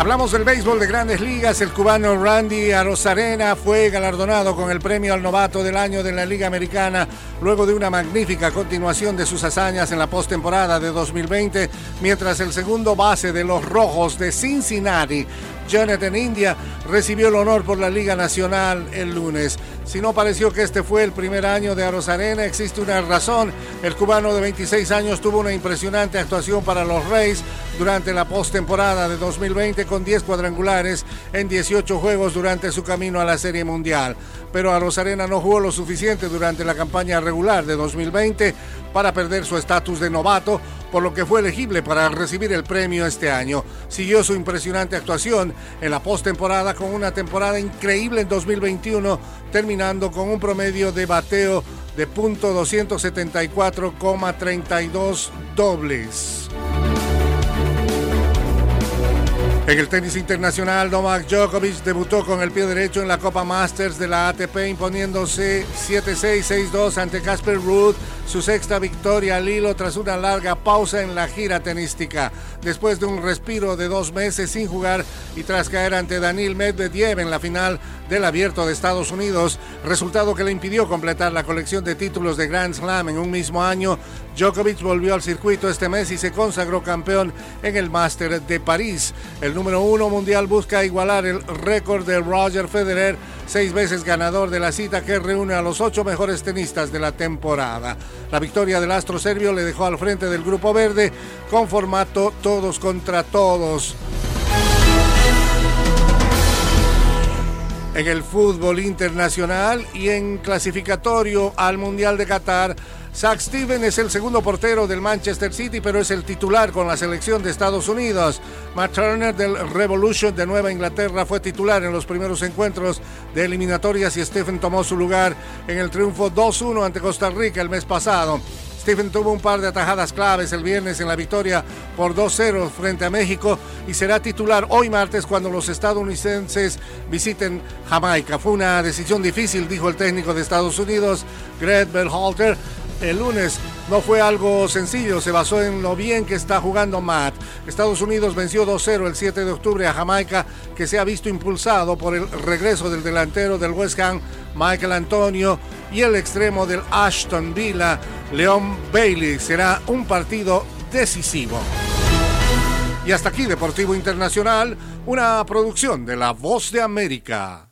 Hablamos del béisbol de grandes ligas. El cubano Randy Arozarena fue galardonado con el premio al novato del año de la Liga Americana luego de una magnífica continuación de sus hazañas en la postemporada de 2020, mientras el segundo base de los Rojos de Cincinnati, Jonathan India recibió el honor por la Liga Nacional el lunes. Si no pareció que este fue el primer año de Arozarena, existe una razón. El cubano de 26 años tuvo una impresionante actuación para los Reyes durante la postemporada de 2020 con 10 cuadrangulares en 18 juegos durante su camino a la Serie Mundial. Pero Arozarena no jugó lo suficiente durante la campaña regular de 2020 para perder su estatus de novato, por lo que fue elegible para recibir el premio este año. Siguió su impresionante actuación en la postemporada con una temporada increíble en 2021, terminando con un promedio de bateo de .274,32 dobles. En el tenis internacional, Novak Djokovic debutó con el pie derecho en la Copa Masters de la ATP imponiéndose 7-6-6-2 ante Casper Ruud, su sexta victoria al hilo tras una larga pausa en la gira tenística. Después de un respiro de dos meses sin jugar y tras caer ante Daniil Medvedev en la final del Abierto de Estados Unidos, resultado que le impidió completar la colección de títulos de Grand Slam en un mismo año, Djokovic volvió al circuito este mes y se consagró campeón en el Master de París. El número uno mundial busca igualar el récord de Roger Federer, seis veces ganador de la cita que reúne a los ocho mejores tenistas de la temporada. La victoria del astro serbio le dejó al frente del grupo verde con formato todos contra todos. En el fútbol internacional y en clasificatorio al Mundial de Qatar, Zach Steven es el segundo portero del Manchester City, pero es el titular con la selección de Estados Unidos. Matt Turner del Revolution de Nueva Inglaterra fue titular en los primeros encuentros de eliminatorias y Stephen tomó su lugar en el triunfo 2-1 ante Costa Rica el mes pasado. Stephen tuvo un par de atajadas claves el viernes en la victoria por 2-0 frente a México y será titular hoy martes cuando los estadounidenses visiten Jamaica. Fue una decisión difícil, dijo el técnico de Estados Unidos, Greg Berhalter, el lunes no fue algo sencillo, se basó en lo bien que está jugando Matt. Estados Unidos venció 2-0 el 7 de octubre a Jamaica, que se ha visto impulsado por el regreso del delantero del West Ham, Michael Antonio, y el extremo del Ashton Villa, Leon Bailey. Será un partido decisivo. Y hasta aquí Deportivo Internacional, una producción de La Voz de América.